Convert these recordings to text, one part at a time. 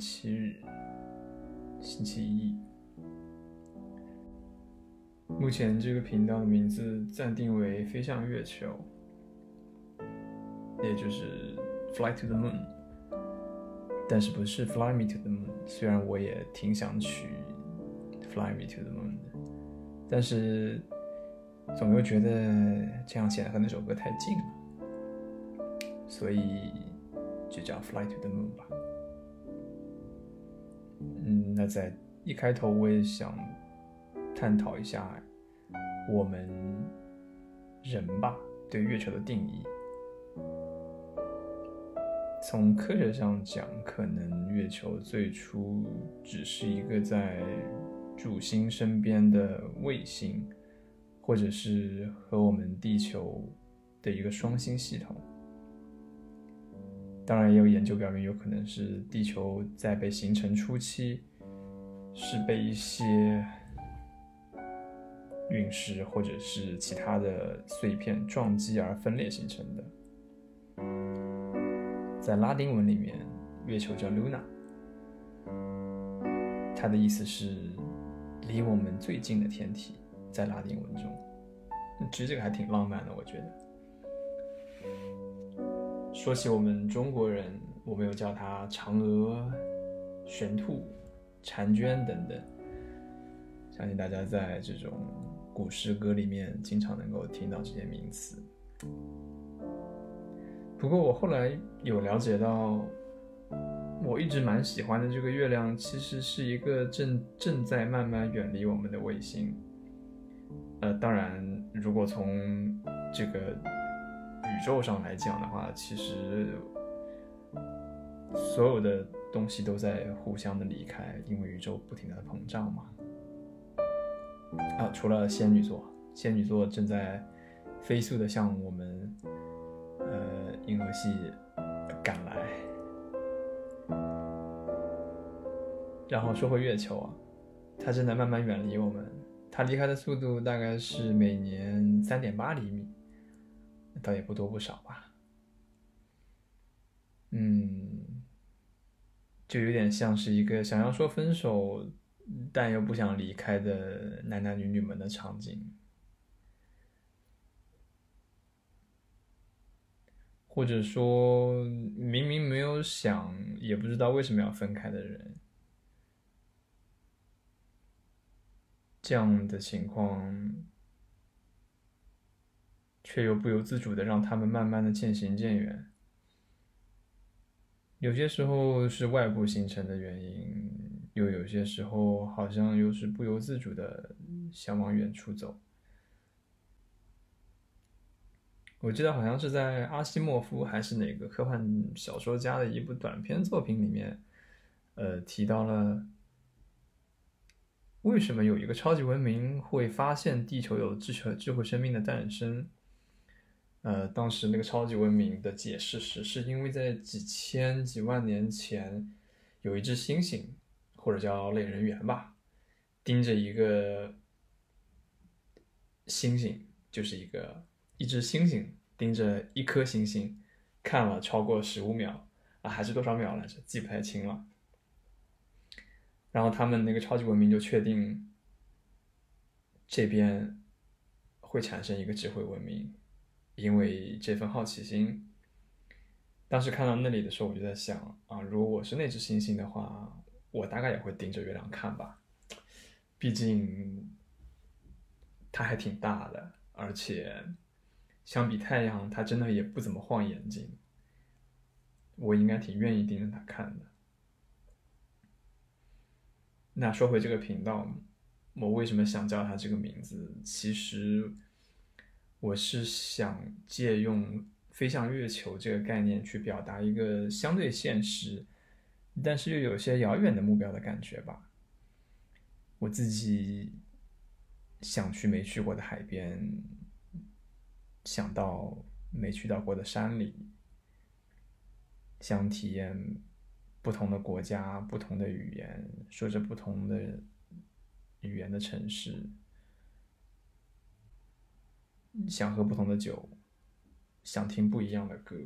七日，星期一。目前这个频道的名字暂定为“飞向月球”，也就是 “Fly to the Moon”，但是不是 “Fly me to the Moon”。虽然我也挺想取 “Fly me to the Moon” 的，但是总又觉得这样显得和那首歌太近了，所以。就叫 Fly to the Moon 吧。那在一开头我也想探讨一下我们人吧对月球的定义。从科学上讲，可能月球最初只是一个在主星身边的卫星，或者是和我们地球的一个双星系统。当然，也有研究表明，有可能是地球在被形成初期是被一些陨石或者是其他的碎片撞击而分裂形成的。在拉丁文里面，月球叫 Luna，它的意思是离我们最近的天体，在拉丁文中，其实这个还挺浪漫的，我觉得。说起我们中国人，我们又叫它嫦娥、玄兔、婵娟等等，相信大家在这种古诗歌里面经常能够听到这些名词。不过我后来有了解到，我一直蛮喜欢的这个月亮，其实是一个正正在慢慢远离我们的卫星。呃，当然，如果从这个。宇宙上来讲的话，其实所有的东西都在互相的离开，因为宇宙不停的膨胀嘛。啊，除了仙女座，仙女座正在飞速的向我们呃银河系赶来。然后说回月球啊，它正在慢慢远离我们，它离开的速度大概是每年三点八厘米。倒也不多不少吧，嗯，就有点像是一个想要说分手，但又不想离开的男男女女们的场景，或者说明明没有想，也不知道为什么要分开的人，这样的情况。却又不由自主的让他们慢慢的渐行渐远。有些时候是外部形成的原因，又有些时候好像又是不由自主的想往远处走。我记得好像是在阿西莫夫还是哪个科幻小说家的一部短篇作品里面，呃，提到了为什么有一个超级文明会发现地球有智慧智慧生命的诞生。呃，当时那个超级文明的解释是，是因为在几千几万年前，有一只猩猩，或者叫类人猿吧，盯着一个星星，就是一个一只猩猩盯着一颗星星，看了超过十五秒啊，还是多少秒来着，记不太清了。然后他们那个超级文明就确定，这边会产生一个智慧文明。因为这份好奇心，当时看到那里的时候，我就在想啊，如果我是那只猩猩的话，我大概也会盯着月亮看吧。毕竟它还挺大的，而且相比太阳，它真的也不怎么晃眼睛。我应该挺愿意盯着它看的。那说回这个频道，我为什么想叫它这个名字？其实。我是想借用飞向月球这个概念去表达一个相对现实，但是又有些遥远的目标的感觉吧。我自己想去没去过的海边，想到没去到过的山里，想体验不同的国家、不同的语言、说着不同的语言的城市。想喝不同的酒，想听不一样的歌。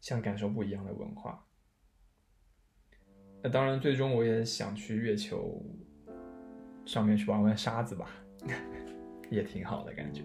想感受不一样的文化。那当然，最终我也想去月球上面去玩玩沙子吧，也挺好的感觉。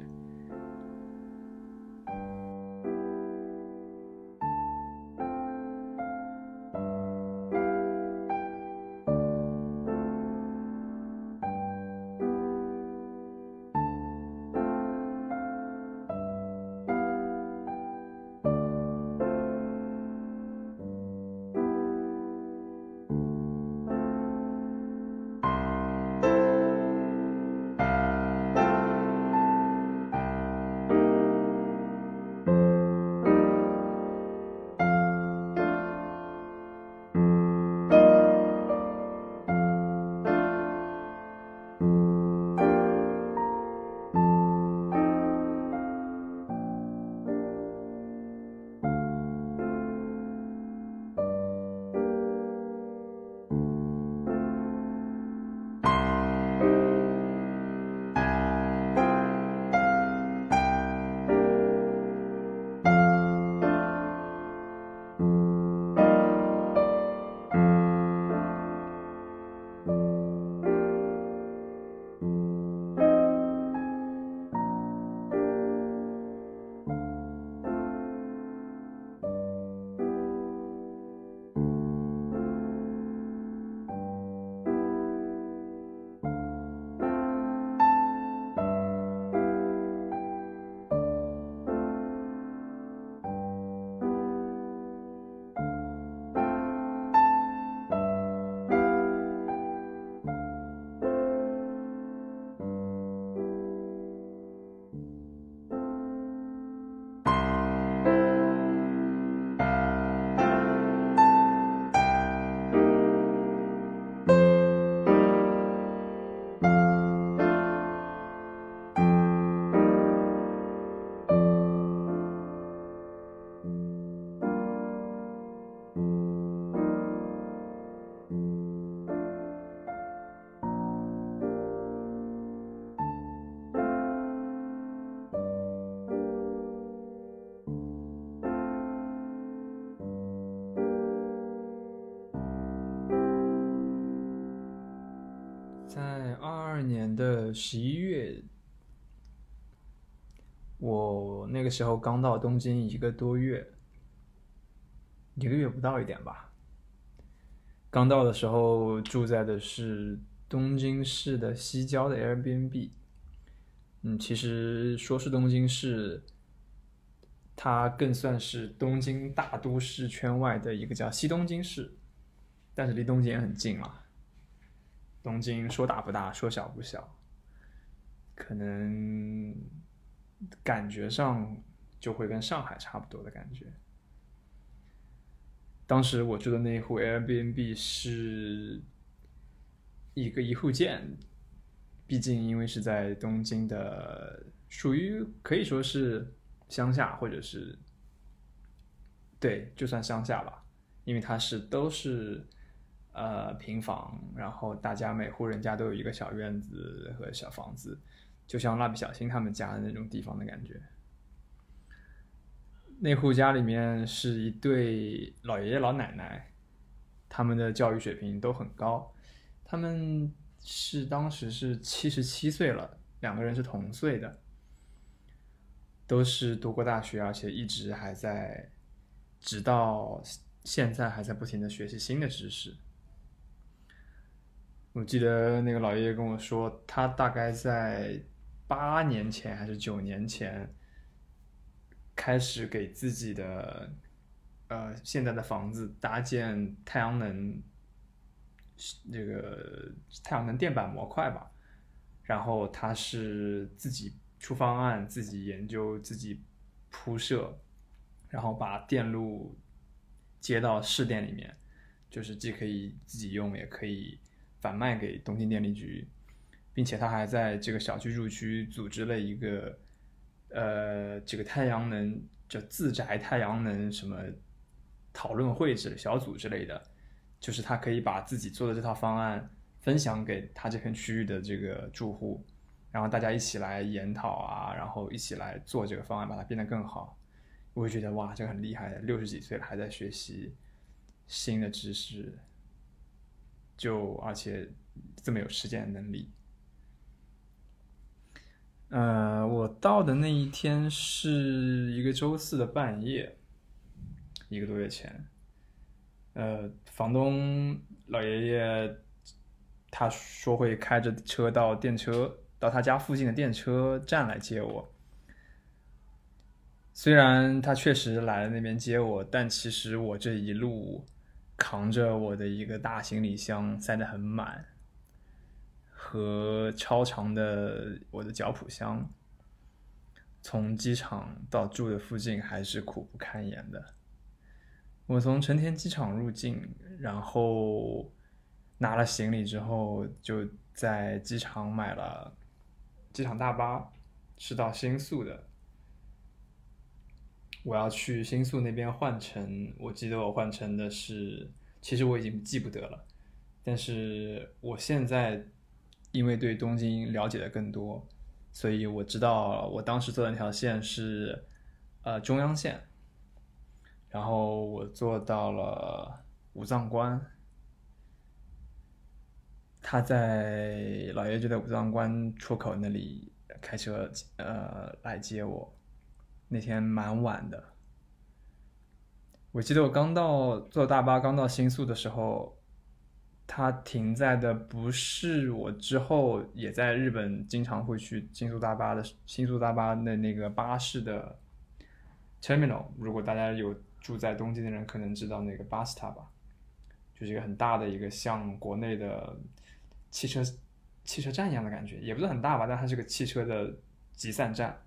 十一月，我那个时候刚到东京一个多月，一个月不到一点吧。刚到的时候住在的是东京市的西郊的 Airbnb。嗯，其实说是东京市，它更算是东京大都市圈外的一个叫西东京市，但是离东京也很近了。东京说大不大，说小不小，可能感觉上就会跟上海差不多的感觉。当时我住的那一户 Airbnb 是一个一户建，毕竟因为是在东京的，属于可以说是乡下，或者是对，就算乡下吧，因为它是都是。呃，平房，然后大家每户人家都有一个小院子和小房子，就像蜡笔小新他们家的那种地方的感觉。那户家里面是一对老爷爷老奶奶，他们的教育水平都很高，他们是当时是七十七岁了，两个人是同岁的，都是读过大学，而且一直还在，直到现在还在不停的学习新的知识。我记得那个老爷爷跟我说，他大概在八年前还是九年前，开始给自己的呃现在的房子搭建太阳能这个太阳能电板模块吧。然后他是自己出方案，自己研究，自己铺设，然后把电路接到市电里面，就是既可以自己用，也可以。反卖给东京电力局，并且他还在这个小居住区组织了一个，呃，这个太阳能叫自宅太阳能什么讨论会之类小组之类的，就是他可以把自己做的这套方案分享给他这片区域的这个住户，然后大家一起来研讨啊，然后一起来做这个方案，把它变得更好。我就觉得哇，这个很厉害，六十几岁了还在学习新的知识，就而且这么有实践能力。呃，我到的那一天是一个周四的半夜，一个多月前。呃，房东老爷爷他说会开着车到电车到他家附近的电车站来接我。虽然他确实来了那边接我，但其实我这一路扛着我的一个大行李箱，塞得很满。和超长的我的脚蹼箱，从机场到住的附近还是苦不堪言的。我从成田机场入境，然后拿了行李之后，就在机场买了机场大巴，是到新宿的。我要去新宿那边换乘，我记得我换乘的是，其实我已经记不得了，但是我现在。因为对东京了解的更多，所以我知道我当时坐的那条线是，呃中央线。然后我坐到了五藏关，他在老爷就在五藏关出口那里开车呃来接我。那天蛮晚的，我记得我刚到坐大巴刚到新宿的时候。它停在的不是我之后也在日本经常会去新宿大巴的新宿大巴的那个巴士的 terminal。如果大家有住在东京的人，可能知道那个巴斯塔吧，就是一个很大的一个像国内的汽车汽车站一样的感觉，也不是很大吧，但它是个汽车的集散站。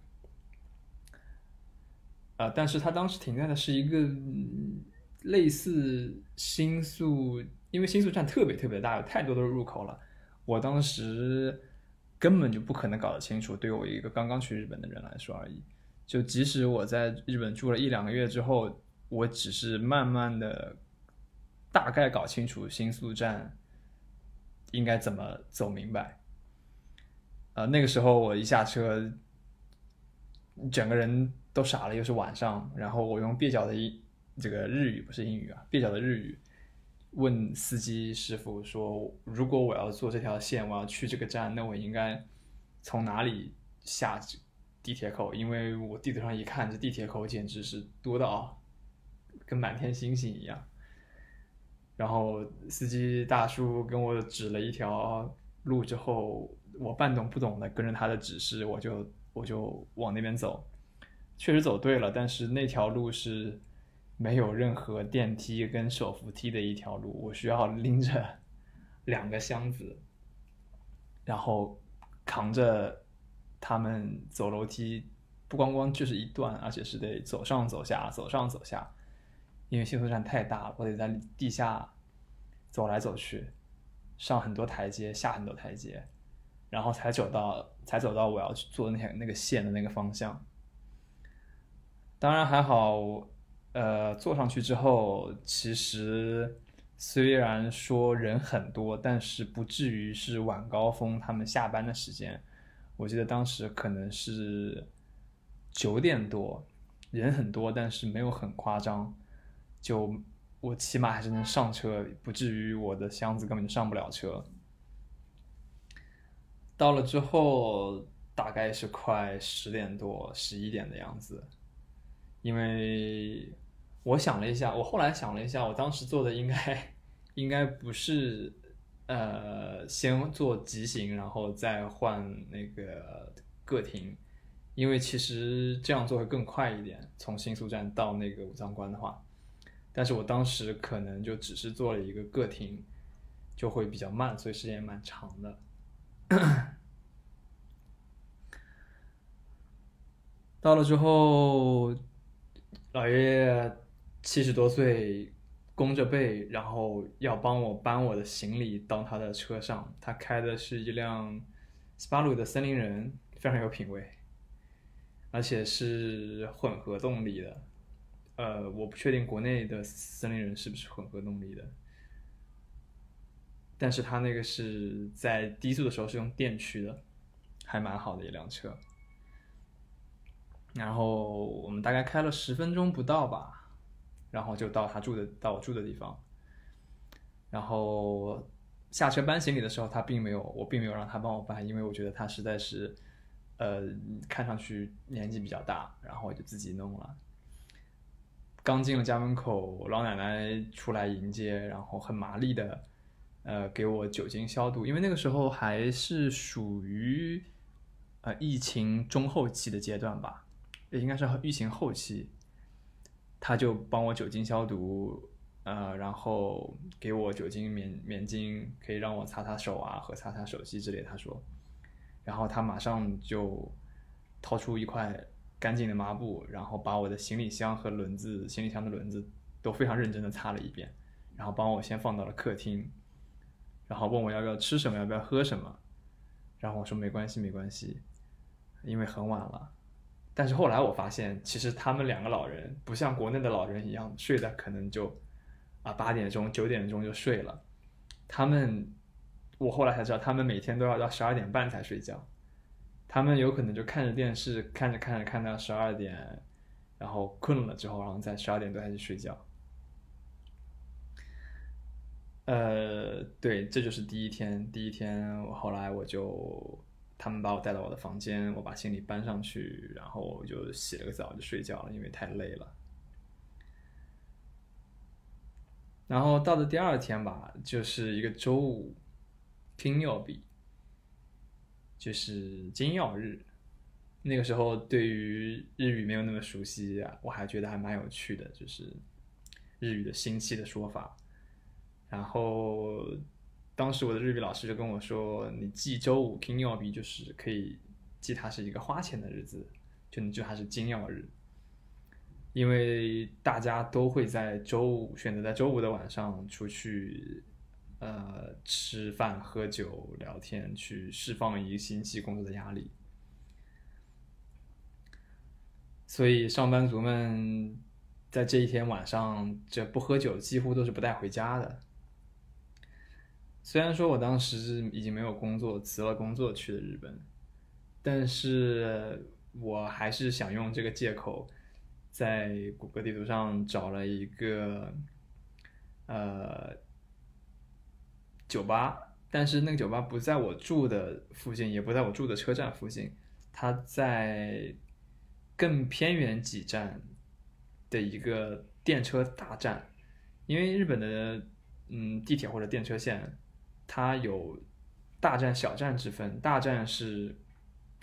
呃，但是它当时停在的是一个类似新宿。因为新宿站特别特别大，有太多的入口了，我当时根本就不可能搞得清楚。对我一个刚刚去日本的人来说而已，就即使我在日本住了一两个月之后，我只是慢慢的大概搞清楚新宿站应该怎么走明白。呃，那个时候我一下车，整个人都傻了，又是晚上，然后我用蹩脚的英这个日语不是英语啊，蹩脚的日语。问司机师傅说：“如果我要坐这条线，我要去这个站，那我应该从哪里下地铁口？因为我地图上一看，这地铁口简直是多到跟满天星星一样。”然后司机大叔跟我指了一条路之后，我半懂不懂的跟着他的指示，我就我就往那边走。确实走对了，但是那条路是。没有任何电梯跟手扶梯的一条路，我需要拎着 两个箱子，然后扛着他们走楼梯，不光光就是一段，而且是得走上走下，走上走下，因为新宿站太大，我得在地下走来走去，上很多台阶，下很多台阶，然后才走到才走到我要去坐那条那个线的那个方向。当然还好。呃，坐上去之后，其实虽然说人很多，但是不至于是晚高峰他们下班的时间。我记得当时可能是九点多，人很多，但是没有很夸张。就我起码还是能上车，不至于我的箱子根本就上不了车。到了之后，大概是快十点多、十一点的样子，因为。我想了一下，我后来想了一下，我当时做的应该应该不是呃先做急行，然后再换那个个停，因为其实这样做会更快一点，从新宿站到那个武藏关的话，但是我当时可能就只是做了一个个停，就会比较慢，所以时间也蛮长的。到了之后，老爷爷。七十多岁，弓着背，然后要帮我搬我的行李到他的车上。他开的是一辆斯巴鲁的森林人，非常有品味，而且是混合动力的。呃，我不确定国内的森林人是不是混合动力的，但是他那个是在低速的时候是用电驱的，还蛮好的一辆车。然后我们大概开了十分钟不到吧，然后就到他住的到我住的地方。然后下车搬行李的时候，他并没有，我并没有让他帮我搬，因为我觉得他实在是，呃，看上去年纪比较大，然后我就自己弄了。刚进了家门口，老奶奶出来迎接，然后很麻利的，呃，给我酒精消毒，因为那个时候还是属于，呃，疫情中后期的阶段吧，也应该是疫情后期，他就帮我酒精消毒。呃，然后给我酒精棉棉巾，可以让我擦擦手啊和擦擦手机之类。他说，然后他马上就掏出一块干净的抹布，然后把我的行李箱和轮子、行李箱的轮子都非常认真的擦了一遍，然后帮我先放到了客厅，然后问我要不要吃什么，要不要喝什么，然后我说没关系，没关系，因为很晚了。但是后来我发现，其实他们两个老人不像国内的老人一样睡的可能就。啊，八点钟、九点钟就睡了。他们，我后来才知道，他们每天都要到十二点半才睡觉。他们有可能就看着电视，看着看着看到十二点，然后困了之后，然后在十二点多才去睡觉。呃，对，这就是第一天。第一天，我后来我就，他们把我带到我的房间，我把行李搬上去，然后我就洗了个澡就睡觉了，因为太累了。然后到了第二天吧，就是一个周五，金曜日，就是金曜日。那个时候对于日语没有那么熟悉，我还觉得还蛮有趣的，就是日语的星期的说法。然后当时我的日语老师就跟我说：“你记周五金曜日，就是可以记它是一个花钱的日子，就你就还是金曜日。”因为大家都会在周五选择在周五的晚上出去，呃，吃饭、喝酒、聊天，去释放一个星期工作的压力。所以上班族们在这一天晚上，这不喝酒几乎都是不带回家的。虽然说我当时已经没有工作，辞了工作去了日本，但是我还是想用这个借口。在谷歌地图上找了一个呃酒吧，但是那个酒吧不在我住的附近，也不在我住的车站附近，它在更偏远几站的一个电车大站。因为日本的嗯地铁或者电车线，它有大站小站之分，大站是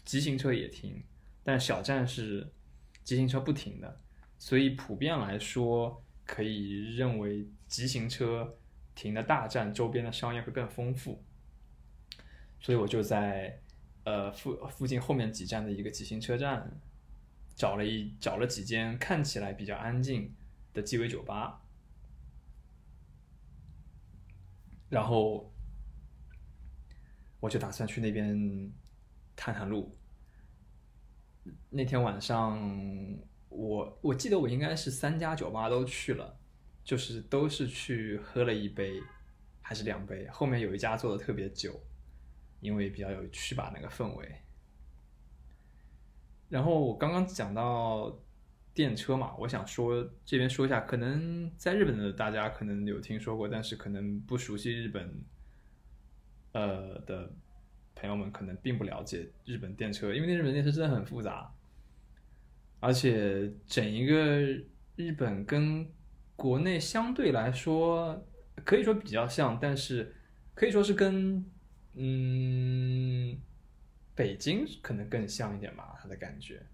急行车也停，但小站是。急行车不停的，所以普遍来说，可以认为急行车停的大站周边的商业会更丰富。所以我就在呃附附近后面几站的一个急行车站找了一找了几间看起来比较安静的鸡尾酒吧，然后我就打算去那边探探路。那天晚上，我我记得我应该是三家酒吧都去了，就是都是去喝了一杯，还是两杯。后面有一家做的特别久，因为比较有趣吧那个氛围。然后我刚刚讲到电车嘛，我想说这边说一下，可能在日本的大家可能有听说过，但是可能不熟悉日本，呃的。朋友们可能并不了解日本电车，因为那日本电车真的很复杂，而且整一个日本跟国内相对来说可以说比较像，但是可以说是跟嗯北京可能更像一点吧，它的感觉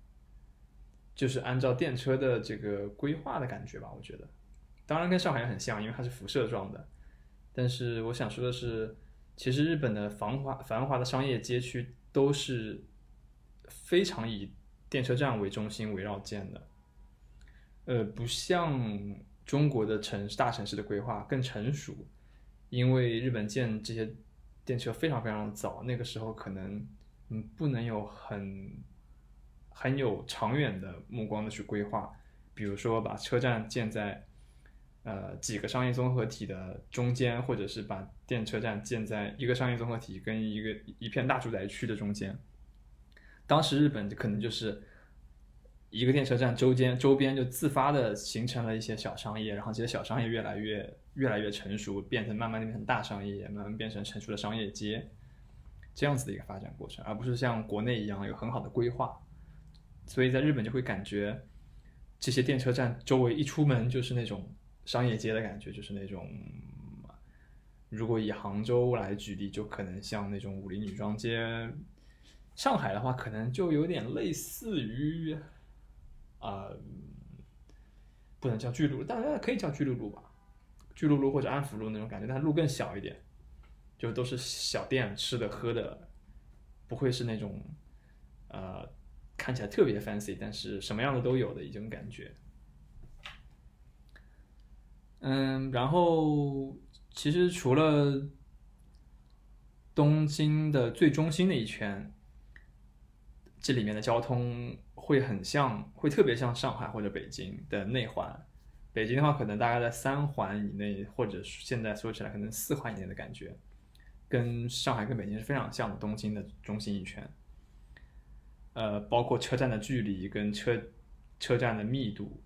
就是按照电车的这个规划的感觉吧，我觉得，当然跟上海也很像，因为它是辐射状的，但是我想说的是。其实日本的繁华繁华的商业街区都是非常以电车站为中心围绕建的，呃，不像中国的城大城市的规划更成熟，因为日本建这些电车非常非常早，那个时候可能嗯不能有很很有长远的目光的去规划，比如说把车站建在。呃，几个商业综合体的中间，或者是把电车站建在一个商业综合体跟一个一片大住宅区的中间。当时日本可能就是一个电车站周间周边就自发的形成了一些小商业，然后这些小商业越来越越来越成熟，变成慢慢变成大商业，慢慢变成成熟的商业街，这样子的一个发展过程，而不是像国内一样有很好的规划。所以在日本就会感觉这些电车站周围一出门就是那种商业街的感觉，就是那种。如果以杭州来举例，就可能像那种武林女装街；上海的话，可能就有点类似于，啊，不能叫巨鹿，当然可以叫巨鹿路吧，巨鹿路或者安福路那种感觉，但路更小一点，就都是小店，吃的喝的，不会是那种，呃，看起来特别 fancy，但是什么样的都有的一种感觉。嗯，然后。其实除了东京的最中心那一圈，这里面的交通会很像，会特别像上海或者北京的内环。北京的话，可能大概在三环以内，或者现在说起来可能四环以内的感觉，跟上海跟北京是非常像的。东京的中心一圈，呃，包括车站的距离跟车车站的密度。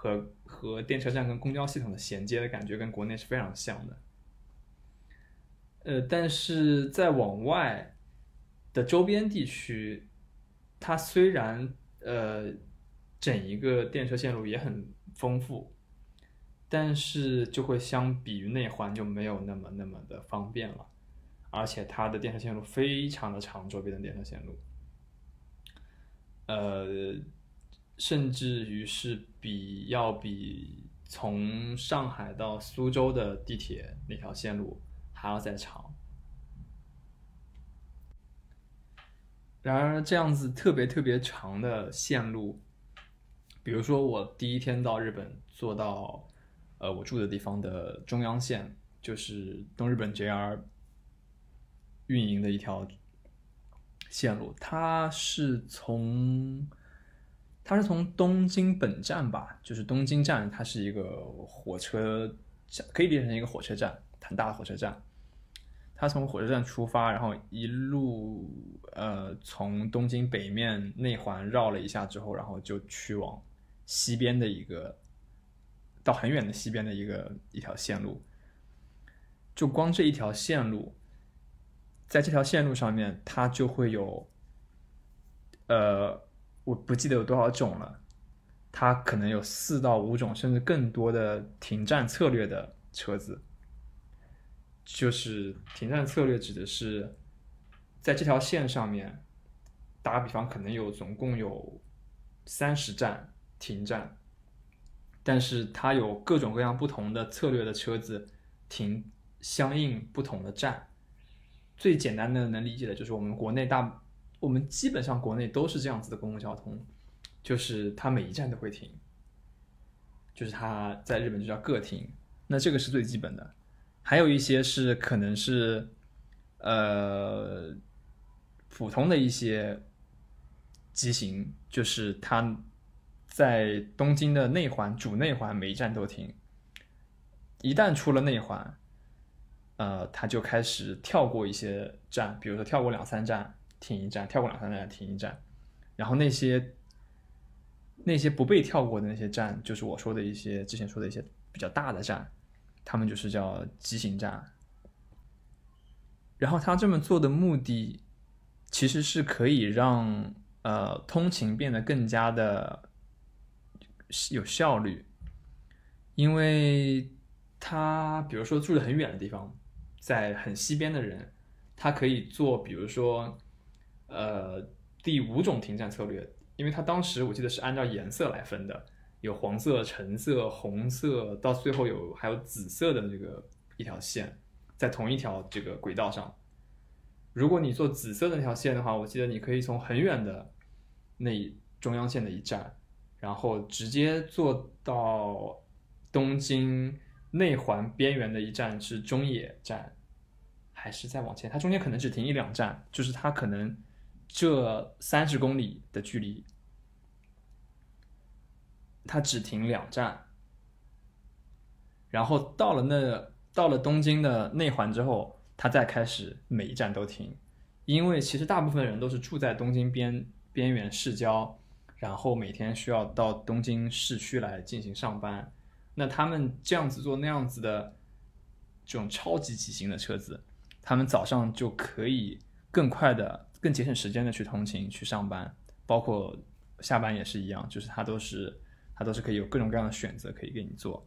和和电车站跟公交系统的衔接的感觉跟国内是非常像的，呃，但是在往外的周边地区，它虽然呃整一个电车线路也很丰富，但是就会相比于内环就没有那么那么的方便了，而且它的电车线路非常的长，周边的电车线路，呃。甚至于是比要比从上海到苏州的地铁那条线路还要再长。然而，这样子特别特别长的线路，比如说我第一天到日本，坐到呃我住的地方的中央线，就是东日本 JR 运营的一条线路，它是从。它是从东京本站吧，就是东京站，它是一个火车站，可以理解成一个火车站，很大的火车站。它从火车站出发，然后一路呃从东京北面内环绕了一下之后，然后就去往西边的一个到很远的西边的一个一条线路。就光这一条线路，在这条线路上面，它就会有呃。我不记得有多少种了，它可能有四到五种，甚至更多的停站策略的车子。就是停站策略指的是，在这条线上面，打个比方，可能有总共有三十站停站，但是它有各种各样不同的策略的车子停相应不同的站。最简单的能理解的就是我们国内大。我们基本上国内都是这样子的公共交通，就是它每一站都会停，就是它在日本就叫个停，那这个是最基本的。还有一些是可能是，呃，普通的一些机型，就是它在东京的内环主内环每一站都停，一旦出了内环，呃，它就开始跳过一些站，比如说跳过两三站。停一站，跳过两三站停一站，然后那些那些不被跳过的那些站，就是我说的一些之前说的一些比较大的站，他们就是叫急行站。然后他这么做的目的，其实是可以让呃通勤变得更加的有效率，因为他比如说住的很远的地方，在很西边的人，他可以做，比如说。呃，第五种停站策略，因为它当时我记得是按照颜色来分的，有黄色、橙色、红色，到最后有还有紫色的这个一条线，在同一条这个轨道上。如果你坐紫色的那条线的话，我记得你可以从很远的那中央线的一站，然后直接坐到东京内环边缘的一站是中野站，还是再往前？它中间可能只停一两站，就是它可能。这三十公里的距离，它只停两站，然后到了那到了东京的内环之后，它再开始每一站都停，因为其实大部分人都是住在东京边边缘市郊，然后每天需要到东京市区来进行上班。那他们这样子做那样子的这种超级骑行的车子，他们早上就可以更快的、更节省时间的去通勤去上班，包括下班也是一样，就是它都是它都是可以有各种各样的选择可以给你做。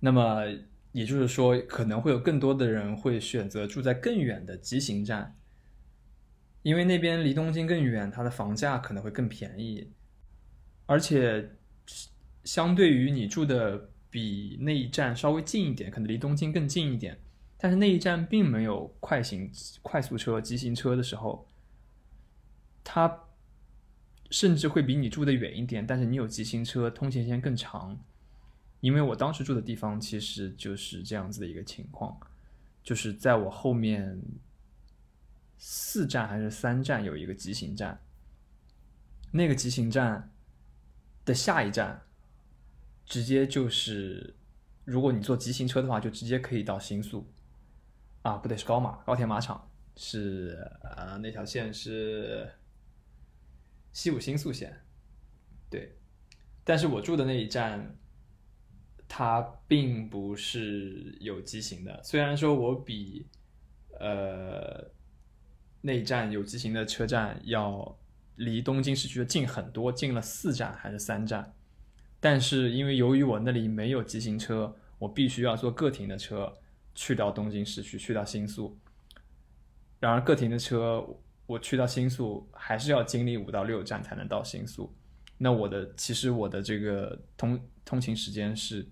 那么也就是说，可能会有更多的人会选择住在更远的急行站，因为那边离东京更远，它的房价可能会更便宜，而且。相对于你住的比那一站稍微近一点，可能离东京更近一点，但是那一站并没有快行快速车、急行车的时候，它甚至会比你住的远一点，但是你有急行车，通勤时间更长。因为我当时住的地方其实就是这样子的一个情况，就是在我后面四站还是三站有一个急行站，那个急行站的下一站。直接就是，如果你坐急行车的话，就直接可以到新宿，啊，不对，是高马高田马场，是呃那条线是西武新宿线，对，但是我住的那一站，它并不是有急行的，虽然说我比呃那一站有急行的车站要离东京市区的近很多，近了四站还是三站。但是因为由于我那里没有急行车，我必须要坐个停的车去到东京市区，去到新宿。然而个停的车我去到新宿还是要经历五到六站才能到新宿。那我的其实我的这个通通勤时间是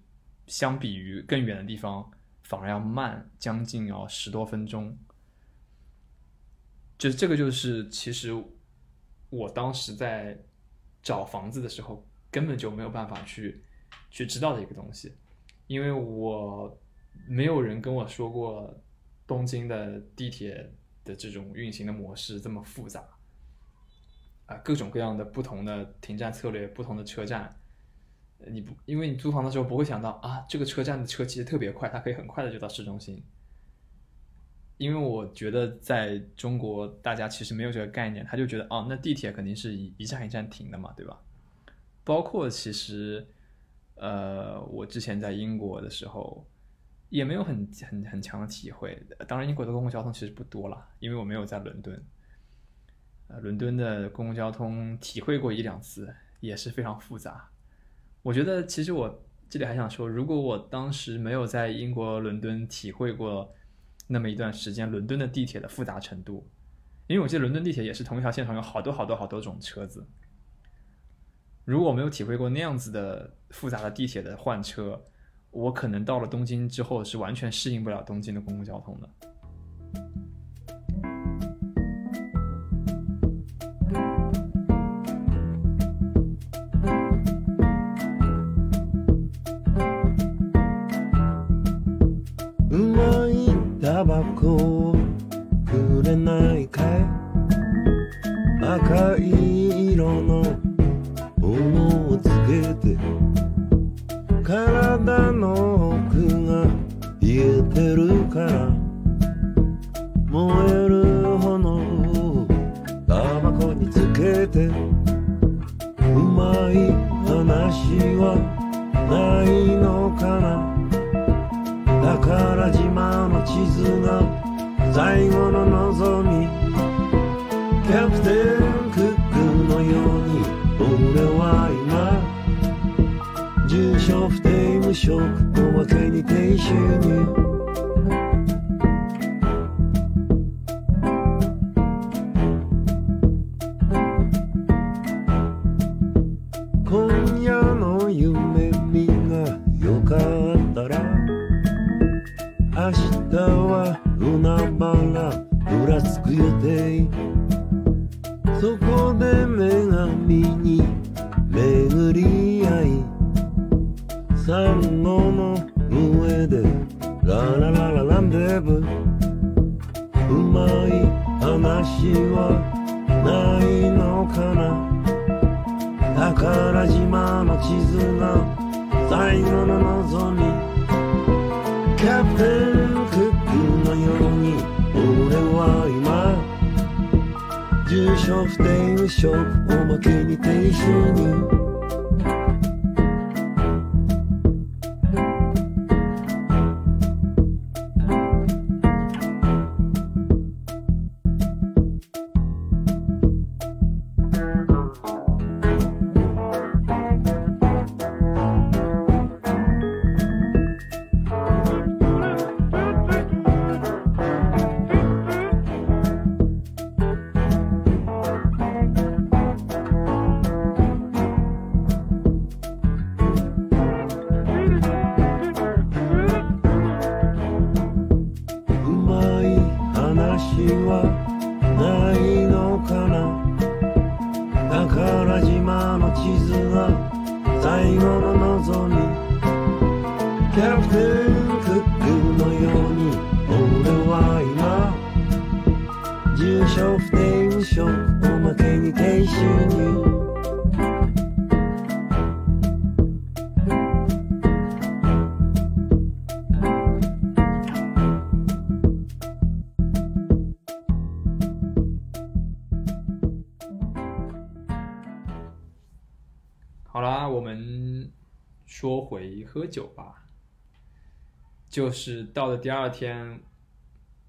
相比于更远的地方反而要慢将近要十多分钟。就这个就是其实我当时在找房子的时候。根本就没有办法去去知道的一个东西，因为我没有人跟我说过东京的地铁的这种运行的模式这么复杂啊，各种各样的不同的停站策略，不同的车站，你不因为你租房的时候不会想到啊，这个车站的车其实特别快，它可以很快的就到市中心，因为我觉得在中国大家其实没有这个概念，他就觉得哦，那地铁肯定是一一站一站停的嘛，对吧？包括其实，呃，我之前在英国的时候，也没有很很很强的体会。当然，英国的公共交通其实不多了，因为我没有在伦敦。呃，伦敦的公共交通体会过一两次，也是非常复杂。我觉得，其实我这里还想说，如果我当时没有在英国伦敦体会过那么一段时间伦敦的地铁的复杂程度，因为我记得伦敦地铁也是同一条线上有好多好多好多种车子。如果我没有体会过那样子的复杂的地铁的换车，我可能到了东京之后是完全适应不了东京的公共交通的。営無職のわけに停止に就是到了第二天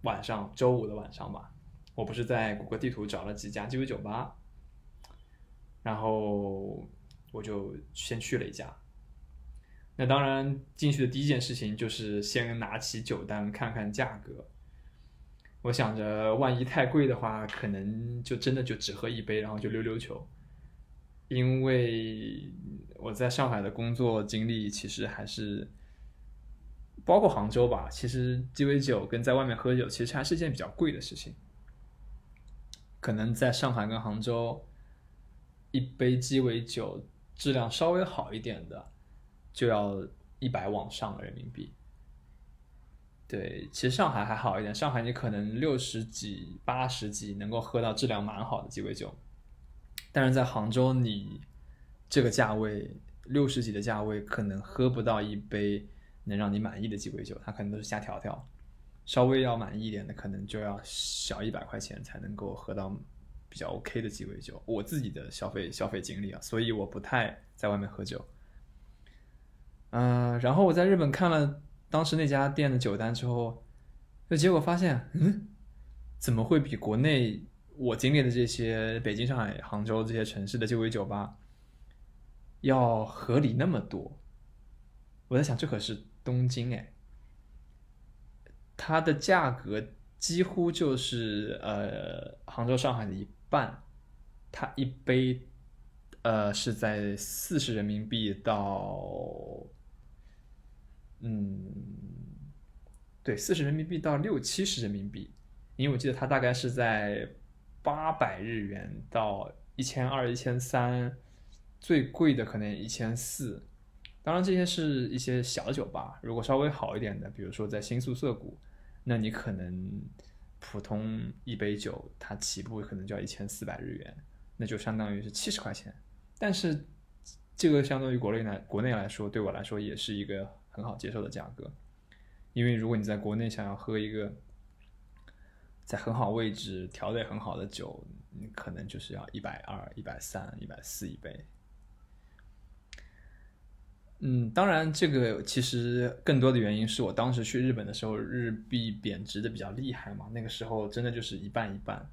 晚上，周五的晚上吧，我不是在谷歌地图找了几家鸡尾酒吧，然后我就先去了一家。那当然，进去的第一件事情就是先拿起酒单看看价格。我想着，万一太贵的话，可能就真的就只喝一杯，然后就溜溜球。因为我在上海的工作经历其实还是，包括杭州吧，其实鸡尾酒跟在外面喝酒其实还是一件比较贵的事情。可能在上海跟杭州，一杯鸡尾酒质量稍微好一点的，就要一百往上的人民币。对，其实上海还好一点，上海你可能六十几、八十几能够喝到质量蛮好的鸡尾酒。但是在杭州，你这个价位六十几的价位，可能喝不到一杯能让你满意的鸡尾酒，它可能都是瞎调调。稍微要满意一点的，可能就要小一百块钱才能够喝到比较 OK 的鸡尾酒。我自己的消费消费经历啊，所以我不太在外面喝酒。嗯、然后我在日本看了当时那家店的酒单之后，就结果发现，嗯，怎么会比国内我经历的这些北京、上海、杭州这些城市的鸡尾酒吧要合理那么多？我在想，这可是东京哎，它的价格几乎就是呃杭州、上海的一半，它一杯呃是在四十人民币到嗯对四十人民币到六七十人民币，因为我记得它大概是在八百日元到一千二、一千三，最贵的可能一千四。当然，这些是一些小酒吧，如果稍微好一点的，比如说在新宿涩谷，那你可能普通一杯酒它起步可能就要一千四百日元，那就相当于是七十块钱。但是这个相当于国内来国内来说，对我来说也是一个很好接受的价格。因为如果你在国内想要喝一个在很好位置调的很好的酒，你可能就是要一百二、一百三、一百四一杯。嗯，当然，这个其实更多的原因是我当时去日本的时候，日币贬值的比较厉害嘛，那个时候真的就是一半一半，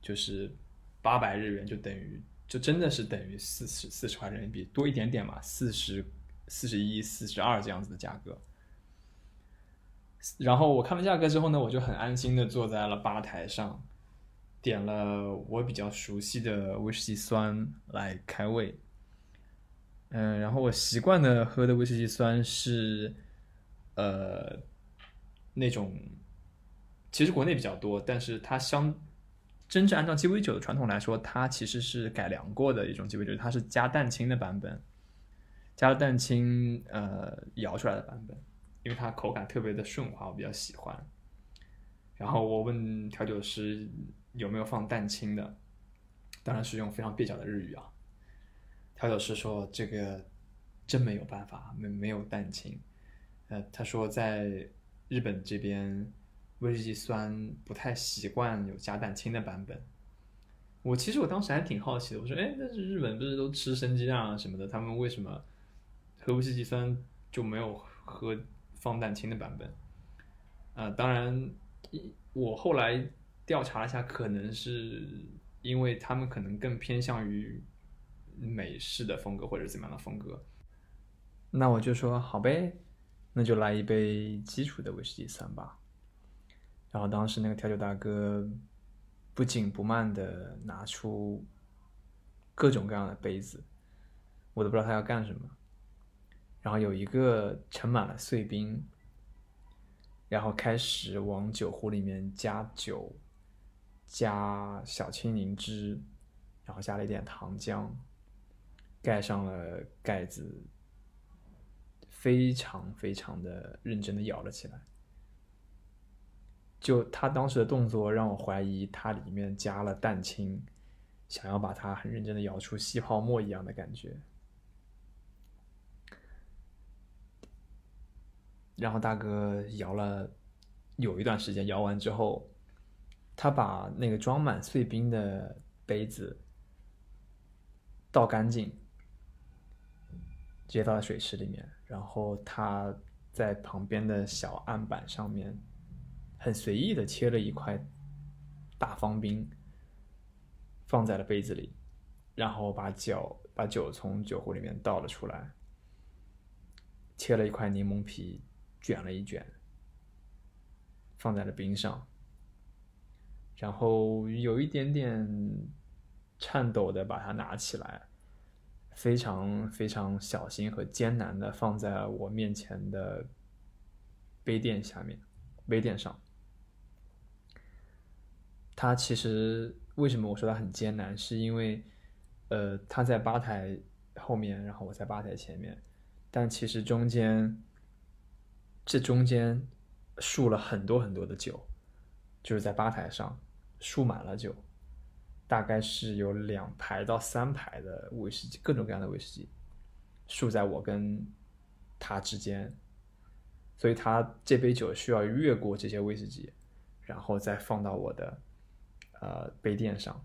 就是八百日元就等于就真的是等于四十四十块人民币多一点点嘛，四十四十一、四十二这样子的价格。然后我看了价格之后呢，我就很安心的坐在了吧台上，点了我比较熟悉的威士忌酸来开胃。嗯，然后我习惯的喝的威士忌酸是，呃，那种其实国内比较多，但是它相真正按照鸡尾酒的传统来说，它其实是改良过的一种鸡尾酒，它是加蛋清的版本，加了蛋清呃摇出来的版本，因为它口感特别的顺滑，我比较喜欢。然后我问调酒师有没有放蛋清的，当然是用非常蹩脚的日语啊。调酒师说：“这个真没有办法，没没有蛋清。呃，他说在日本这边威士忌酸不太习惯有加蛋清的版本，我其实我当时还挺好奇的，我说，哎，但是日本不是都吃生鸡蛋啊什么的，他们为什么喝威士忌酸就没有喝放蛋清的版本？啊、当然，我后来调查了一下，可能是因为他们可能更偏向于美式的风格或者怎么样的风格。那我就说好呗，那就来一杯基础的威士忌三吧。然后当时那个调酒大哥不紧不慢的拿出各种各样的杯子，我都不知道他要干什么。然后有一个盛满了碎冰，然后开始往酒壶里面加酒，加小青柠汁，然后加了一点糖浆，盖上了盖子，非常非常的认真的摇了起来。就他当时的动作让我怀疑他里面加了蛋清，想要把它很认真的摇出吸泡沫一样的感觉。然后大哥摇了有一段时间，摇完之后，他把那个装满碎冰的杯子倒干净，接倒在水池里面，然后他在旁边的小案板上面很随意的切了一块大方冰，放在了杯子里，然后把酒把酒从酒壶里面倒了出来，切了一块柠檬皮，卷了一卷，放在了冰上，然后有一点点颤抖的把它拿起来，非常非常小心和艰难的放在我面前的杯垫下面，杯垫上。它其实为什么我说它很艰难，是因为，呃，他在吧台后面，然后我在吧台前面，但其实中间，这中间竖了很多很多的酒，就是在吧台上竖满了酒，大概是有两排到三排的威士忌，各种各样的威士忌，竖在我跟他之间，所以他这杯酒需要越过这些威士忌，然后再放到我的呃杯垫上。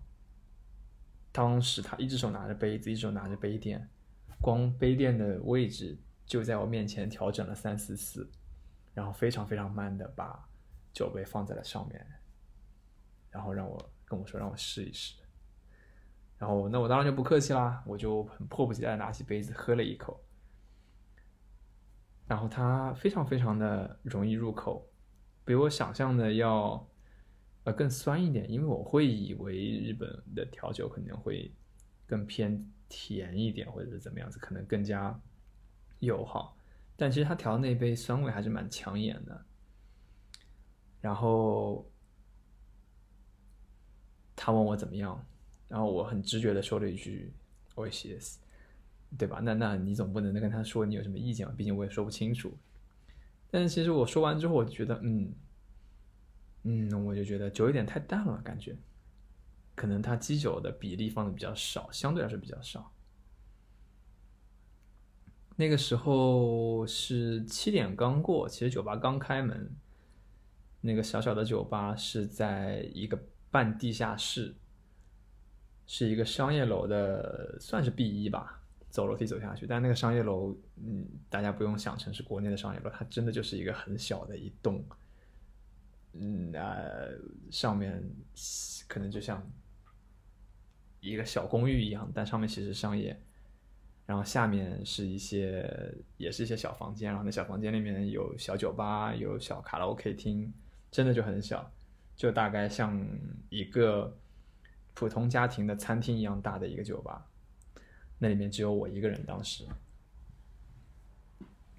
当时他一只手拿着杯子，一只手拿着杯垫，光杯垫的位置就在我面前调整了三四次，然后非常非常慢的把酒杯放在了上面，然后让我跟我说让我试一试，然后那我当然就不客气啦，我就很迫不及待拿起杯子喝了一口，然后它非常非常的容易入口，比我想象的要呃更酸一点，因为我会以为日本的调酒可能会更偏甜一点，或者是怎么样子，可能更加友好。但其实他调的那杯酸味还是蛮抢眼的。然后他问我怎么样，然后我很直觉的说了一句 o i s h i s 对吧？那那你总不能跟他说你有什么意见吧？毕竟我也说不清楚。但是其实我说完之后，我就觉得，嗯，嗯，我就觉得酒有点太淡了，感觉，可能它基酒的比例放的比较少，相对来说比较少。那个时候是七点刚过，其实酒吧刚开门。那个小小的酒吧是在一个半地下室，是一个商业楼的，算是 B 一吧。走楼梯走下去，但那个商业楼，嗯，大家不用想成是国内的商业楼，它真的就是一个很小的一栋，嗯呃，上面可能就像一个小公寓一样，但上面其实商业，然后下面是一些也是一些小房间，然后那小房间里面有小酒吧，有小卡拉 OK 厅，真的就很小，就大概像一个普通家庭的餐厅一样大的一个酒吧。那里面只有我一个人，当时，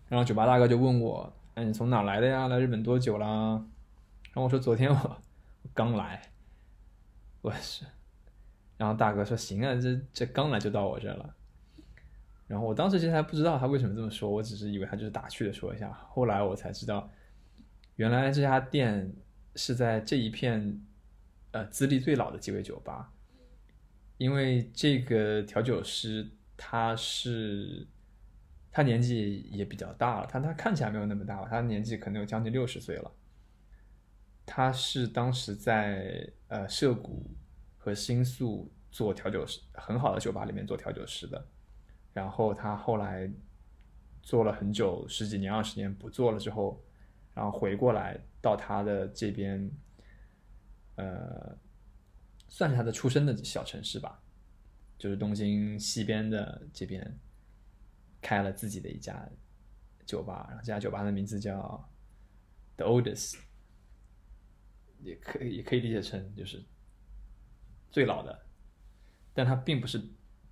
然后酒吧大哥就问我：“哎，你从哪来的呀？来日本多久啦？”然后我说：“昨天我刚来。”我也是，然后大哥说：“行啊，这这刚来就到我这了。”然后我当时其实还不知道他为什么这么说，我只是以为他就是打趣的说一下。后来我才知道，原来这家店是在这一片呃资历最老的鸡尾酒吧。因为这个调酒师他是，他年纪也比较大了，他他看起来没有那么大吧，他年纪可能有将近六十岁了。他是当时在呃涉谷和新宿做调酒师，很好的酒吧里面做调酒师的。然后他后来做了很久，十几年、二十年不做了之后，然后回过来到他的这边，呃，算是他的出生的小城市吧，就是东京西边的这边，开了自己的一家酒吧，然后这家酒吧的名字叫 The Oldest，也可以也可以理解成就是最老的，但它并不是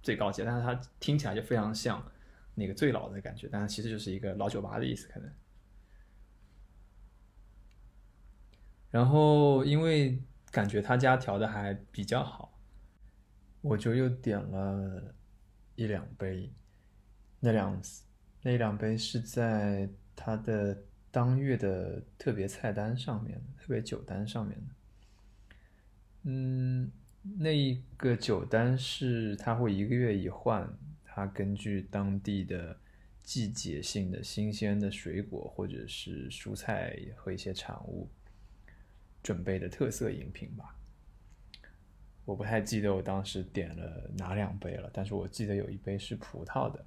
最高级，但是它听起来就非常像那个最老的感觉，但它其实就是一个老酒吧的意思，可能。然后因为感觉他家调的还比较好，我就又点了一两杯，那两那两杯是在他的当月的特别菜单上面，特别酒单上面的。嗯，那一个酒单是他会一个月一换，他根据当地的季节性的新鲜的水果或者是蔬菜和一些产物准备的特色饮品吧。我不太记得我当时点了哪两杯了，但是我记得有一杯是葡萄的，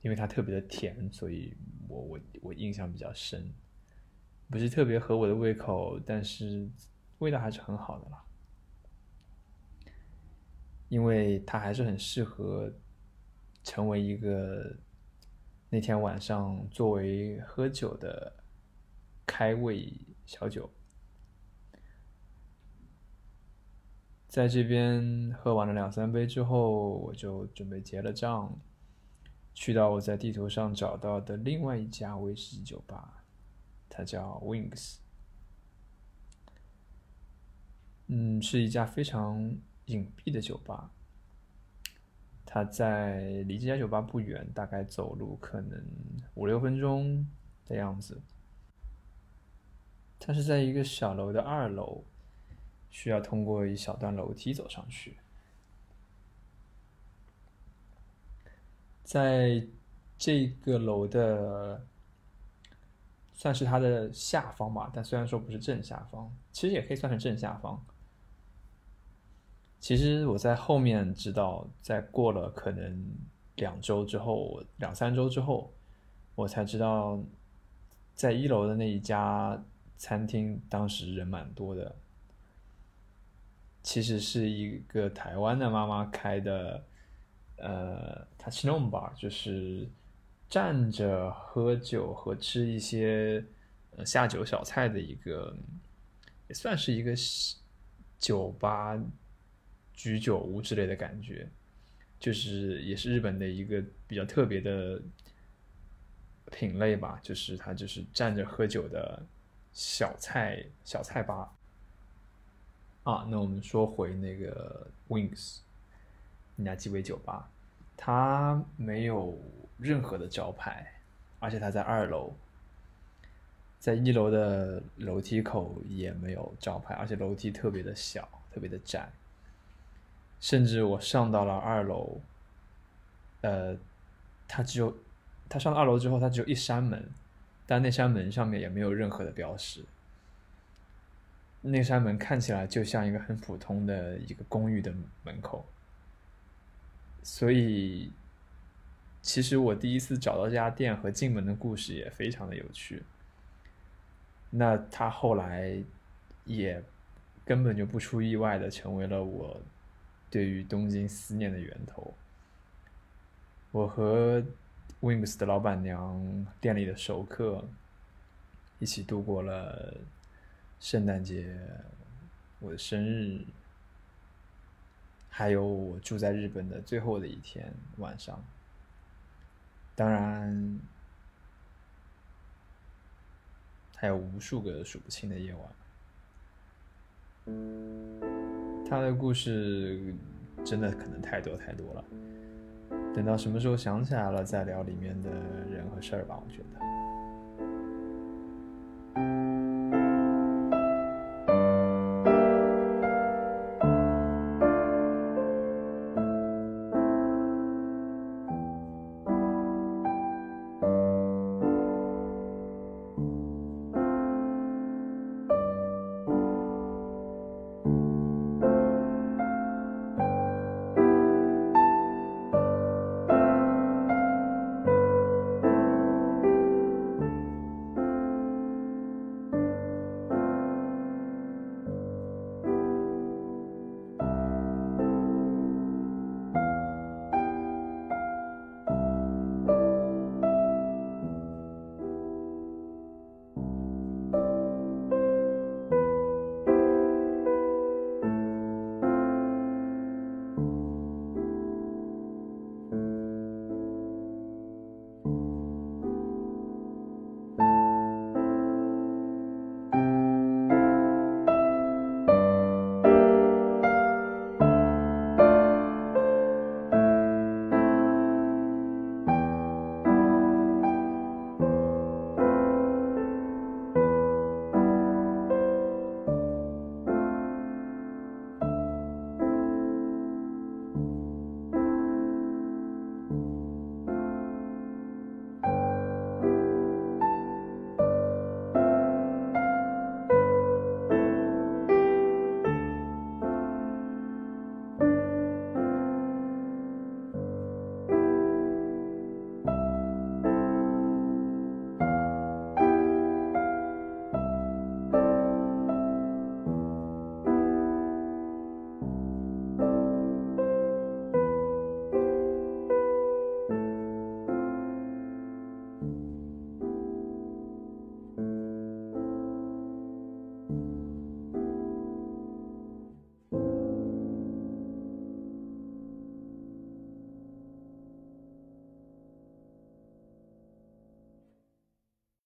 因为它特别的甜，所以我我我印象比较深。不是特别合我的胃口，但是味道还是很好的啦。因为它还是很适合成为一个那天晚上作为喝酒的开胃小酒。在这边喝完了两三杯之后，我就准备结了账，去到我在地图上找到的另外一家威士忌酒吧，它叫 Wings。嗯，是一家非常隐蔽的酒吧。它在离这家酒吧不远，大概走路可能五六分钟的样子。它是在一个小楼的二楼。需要通过一小段楼梯走上去，在这个楼的算是它的下方吧，但虽然说不是正下方，其实也可以算是正下方。其实我在后面知道，在过了可能两周之后，两三周之后，我才知道，在一楼的那一家餐厅当时人蛮多的。其实是一个台湾的妈妈开的，呃 t o u c h n o m bar，就是站着喝酒和吃一些呃下酒小菜的一个，也算是一个酒吧居酒屋之类的感觉，就是也是日本的一个比较特别的品类吧，就是它就是站着喝酒的小菜小菜吧。啊，那我们说回那个 Wings 那家鸡尾酒吧，它没有任何的招牌，而且它在二楼，在一楼的楼梯口也没有招牌，而且楼梯特别的小，特别的窄，甚至我上到了二楼，呃，它只有，它上了二楼之后，它只有一扇门，但那扇门上面也没有任何的标识。那扇门看起来就像一个很普通的一个公寓的门口，所以其实我第一次找到这家店和进门的故事也非常的有趣。那他后来也根本就不出意外的成为了我对于东京思念的源头。我和 Wings 的老板娘、店里的熟客一起度过了。圣诞节，我的生日，还有我住在日本的最后的一天晚上，当然还有无数个数不清的夜晚。他的故事真的可能太多太多了，等到什么时候想起来了再聊里面的人和事儿吧，我觉得。